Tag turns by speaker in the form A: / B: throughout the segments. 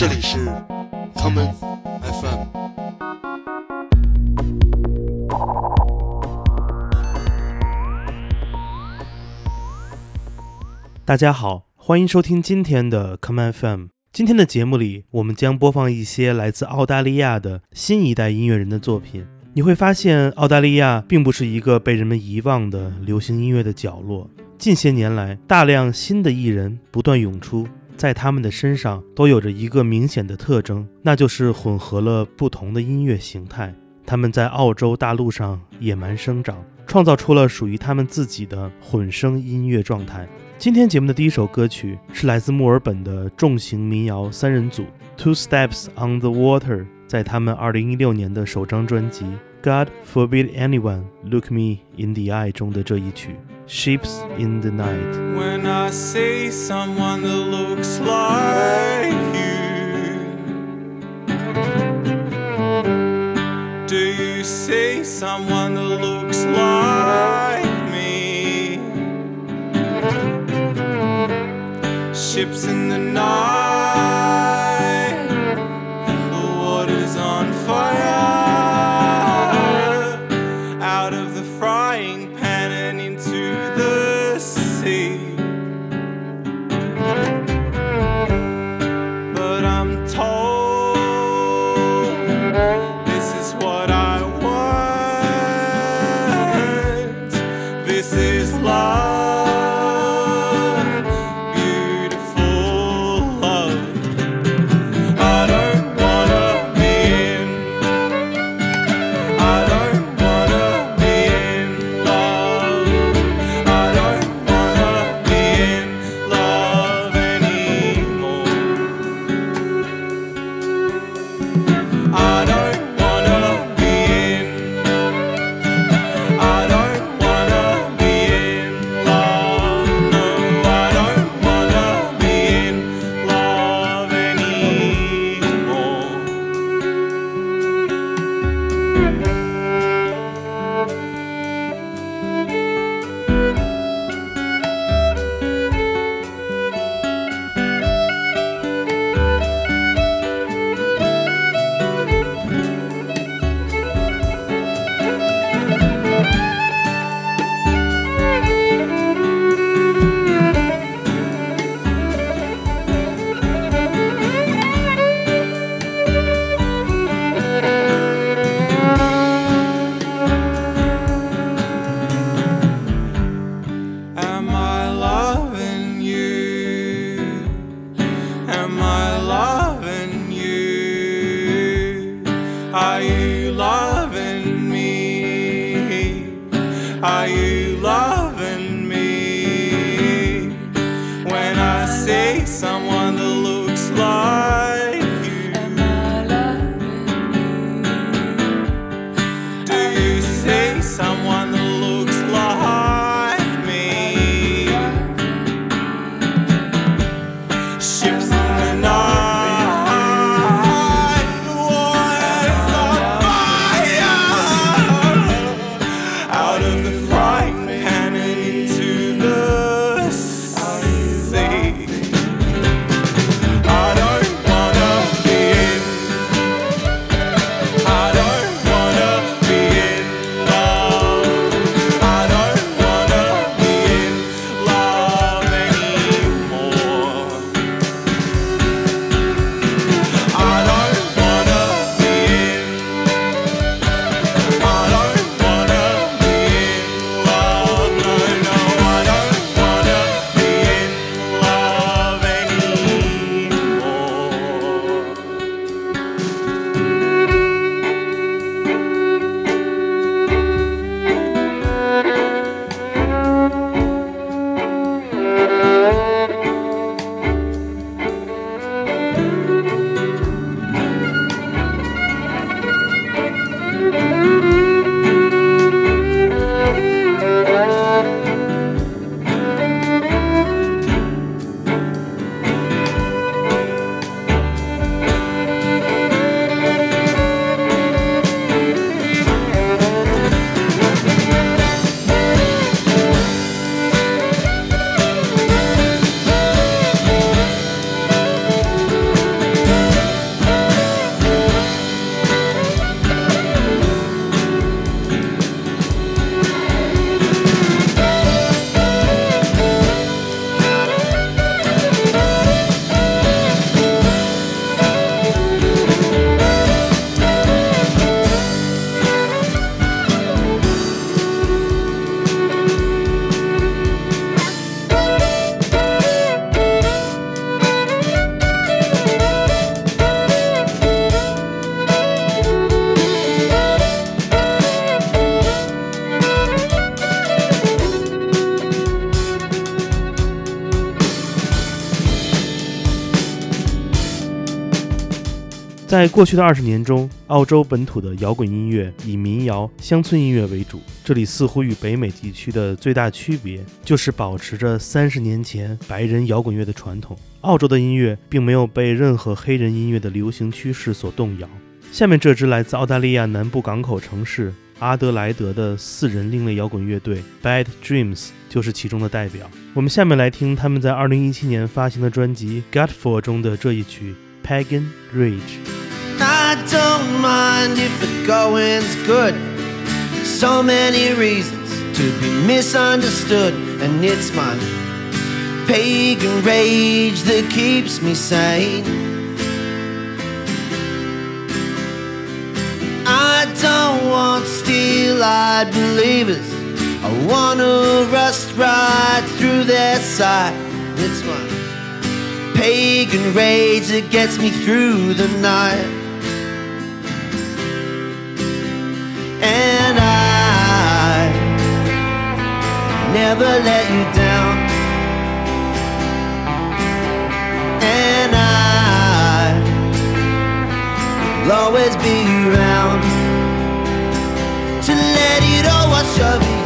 A: 这里是 common FM。
B: 大家好，欢迎收听今天的 common FM。今天的节目里，我们将播放一些来自澳大利亚的新一代音乐人的作品。你会发现，澳大利亚并不是一个被人们遗忘的流行音乐的角落。近些年来，大量新的艺人不断涌出，在他们的身上都有着一个明显的特征，那就是混合了不同的音乐形态。他们在澳洲大陆上野蛮生长，创造出了属于他们自己的混声音乐状态。今天节目的第一首歌曲是来自墨尔本的重型民谣三人组 Two Steps on the Water。在他们2016年的首张专辑《God Forbid Anyone Look Me in the Eye》中的这一曲《Ships in the
C: Night》。When I see someone that looks like you, do you see someone that
B: 在过去的二十年中，澳洲本土的摇滚音乐以民谣、乡村音乐为主。这里似乎与北美地区的最大区别，就是保持着三十年前白人摇滚乐的传统。澳洲的音乐并没有被任何黑人音乐的流行趋势所动摇。下面这支来自澳大利亚南部港口城市阿德莱德的四人另类摇滚乐队 Bad Dreams 就是其中的代表。我们下面来听他们在2017年发行的专辑《God For》中的这一曲《Pagan
D: Rage》。I don't mind if the going's good. So many reasons to be misunderstood, and it's my pagan rage that keeps me sane. I don't want steel eyed believers. I wanna rust right through their side. It's my pagan rage that gets me through the night. and I never let you down. And I will always be around to let it all wash over you.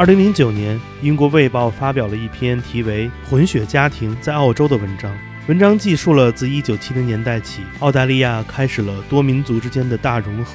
B: 二零零九年，英国《卫报》发表了一篇题为《混血家庭在澳洲》的文章。文章记述了自一九七零年代起，澳大利亚开始了多民族之间的大融合，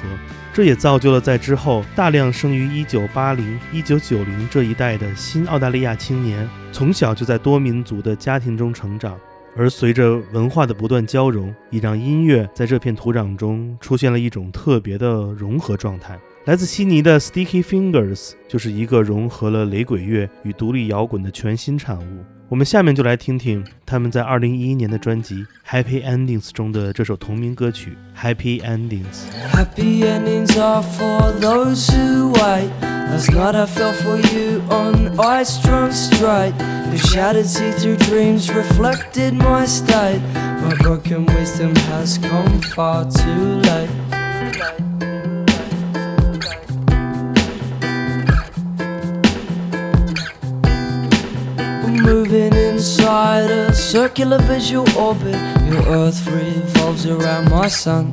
B: 这也造就了在之后大量生于一九八零、一九九零这一代的新澳大利亚青年，从小就在多民族的家庭中成长。而随着文化的不断交融，也让音乐在这片土壤中出现了一种特别的融合状态。来自悉尼的 Sticky Fingers 就是一个融合了雷鬼乐与独立摇滚的全新产物。我们下面就来听听他们在2011年的专辑《Happy Endings》中的这首同名歌曲《Happy Endings》。
E: Happy endings are for those who wait. Last night I fell for you on ice drunk straight. Your shattered see through dreams reflected my state. My broken wisdom has come far too late. Circular visual orbit. Your earth revolves around my sun.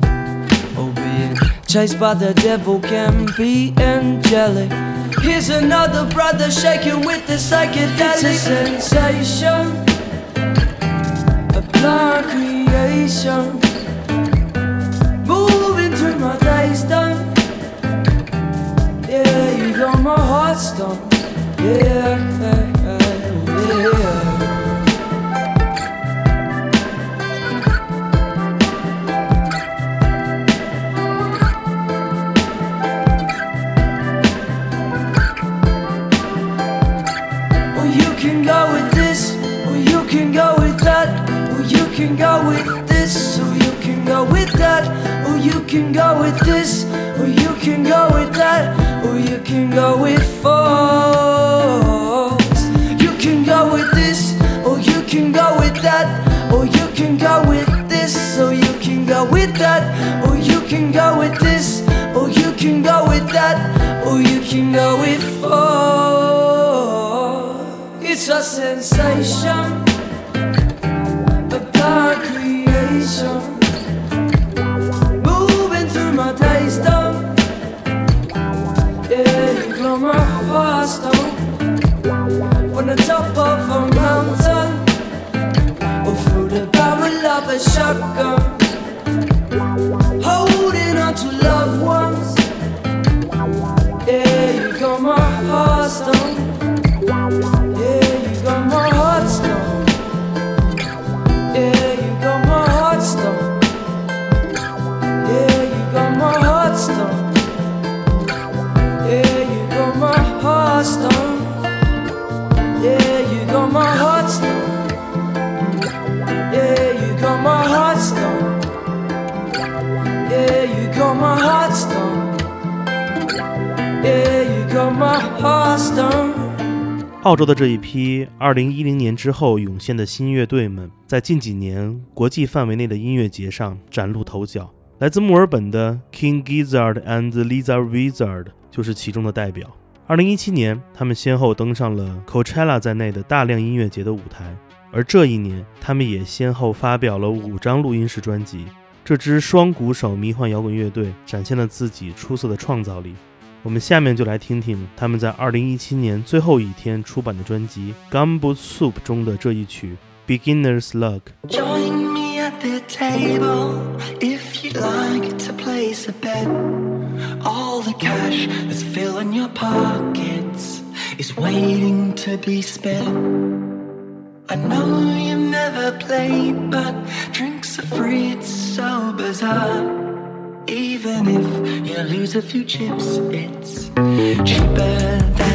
E: Oh, being chased by the devil can be angelic. Here's another brother shaking with the psychedelic it's a sensation, a blind creation. Moving through my days, done. Yeah, heart's done. Yeah, yeah, yeah.
B: 澳洲的这一批2010年之后涌现的新乐队们，在近几年国际范围内的音乐节上崭露头角。来自墨尔本的 King Gizzard and Lisa Wizard 就是其中的代表。2017年，他们先后登上了 Coachella 在内的大量音乐节的舞台，而这一年，他们也先后发表了五张录音室专辑。这支双鼓手迷幻摇滚乐队展现了自己出色的创造力。我们下面就来听听他们在2017年最后一天出版的专辑《Gumboot Soup》中的这一曲《Beginner's Luck》。
F: Join me at the table if you'd like to place a bet. All the cash that's filling your pockets is waiting to be spent. I know you've never played, but drinks are free, it's so bizarre. Even if you lose a few chips, it's cheaper than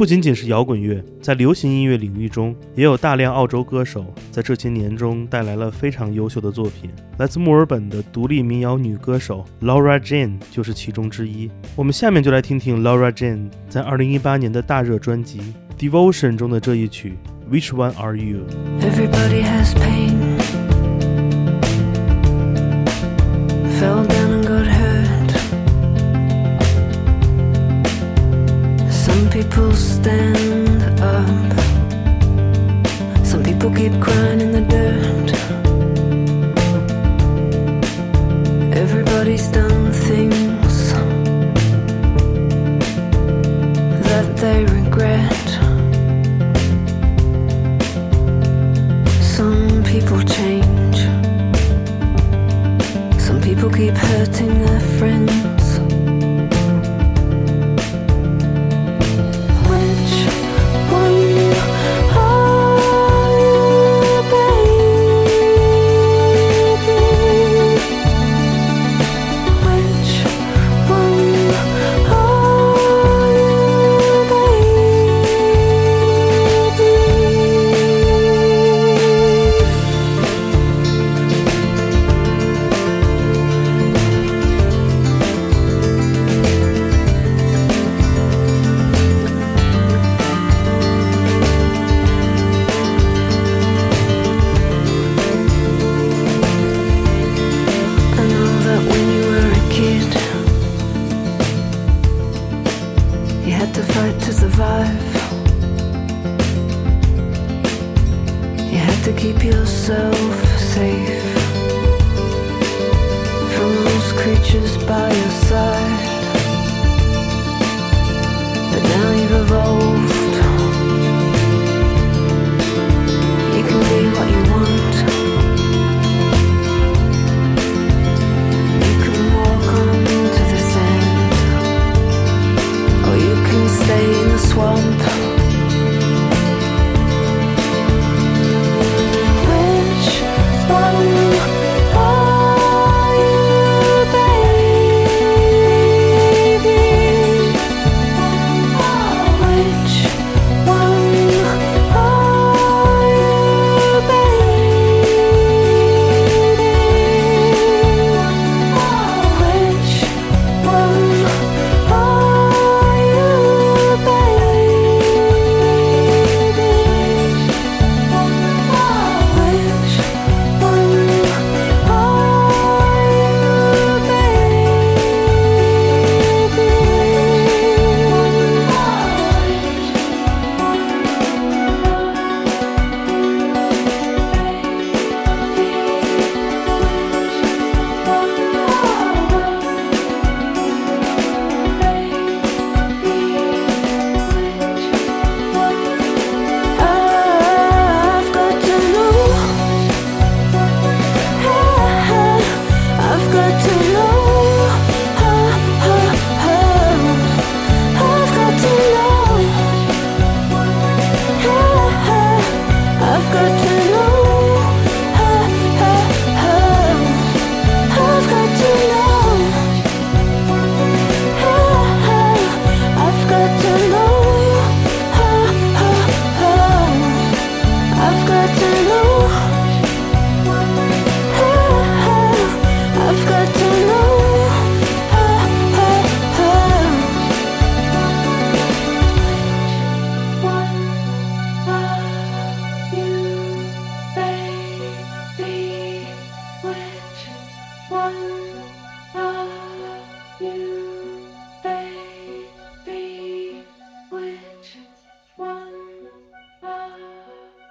B: 不仅仅是摇滚乐，在流行音乐领域中，也有大量澳洲歌手在这些年中带来了非常优秀的作品。来自墨尔本的独立民谣女歌手 Laura Jane 就是其中之一。我们下面就来听听 Laura Jane 在2018年的大热专辑《Devotion》中的这一曲《Which One Are You》。
G: Everybody has pain. Then.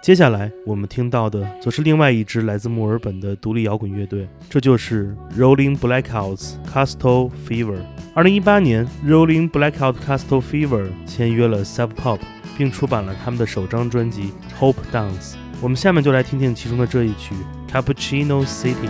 B: 接下来我们听到的则是另外一支来自墨尔本的独立摇滚乐队，这就是 Rolling Blackouts Castle Fever。二零一八年，Rolling Blackout Castle Fever 签约了 Sub Pop，并出版了他们的首张专辑《Hope Dance》。我们下面就来听听其中的这一曲《Cappuccino City》。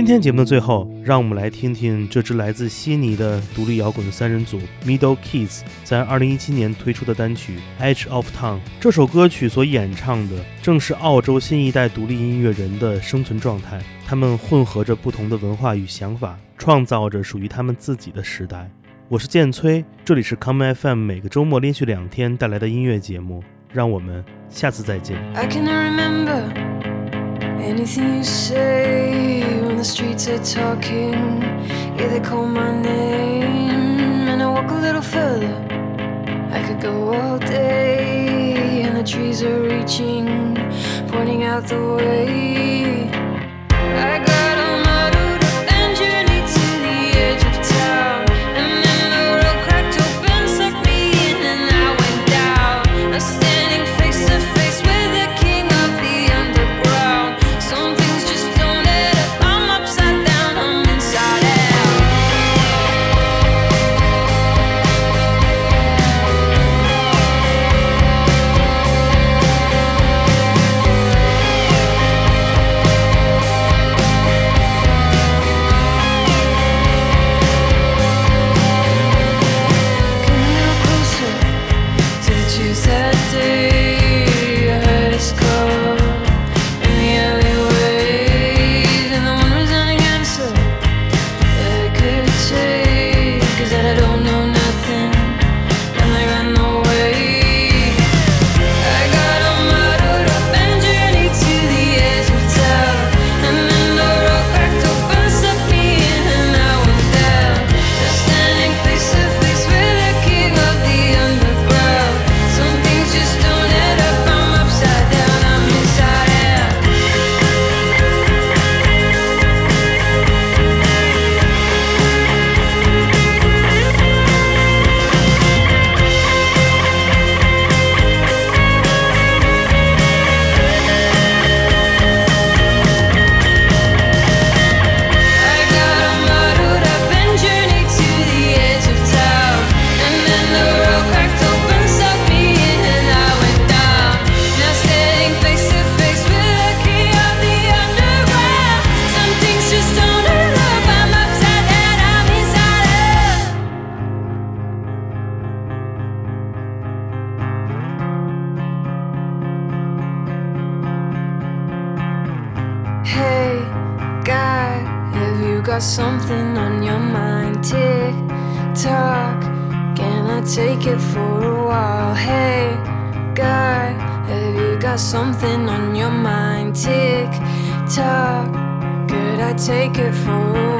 G: 今
B: 天节目的最后，让我们来听听这支来自悉尼的独立摇滚三人组 Middle Kids 在2017年推出的单曲《Edge of Town》。这首歌曲所演唱的正是澳洲新一代独立音乐人的生存状态，他们混合着不同的文化与想法，创造着属于他们自己的时代。我是建崔，这里是 Come FM 每个周末连续两天带来的音乐节目，让我们下次再见。
H: I CAN'T remember anything you say when the streets are talking. Yeah, they call my name, and I walk a little further. I could go all day, and the trees are reaching, pointing out the way. Something on your mind? Tick tock, can I take it for a while? Hey, guy, have you got something on your mind? Tick tock, could I take it for a while?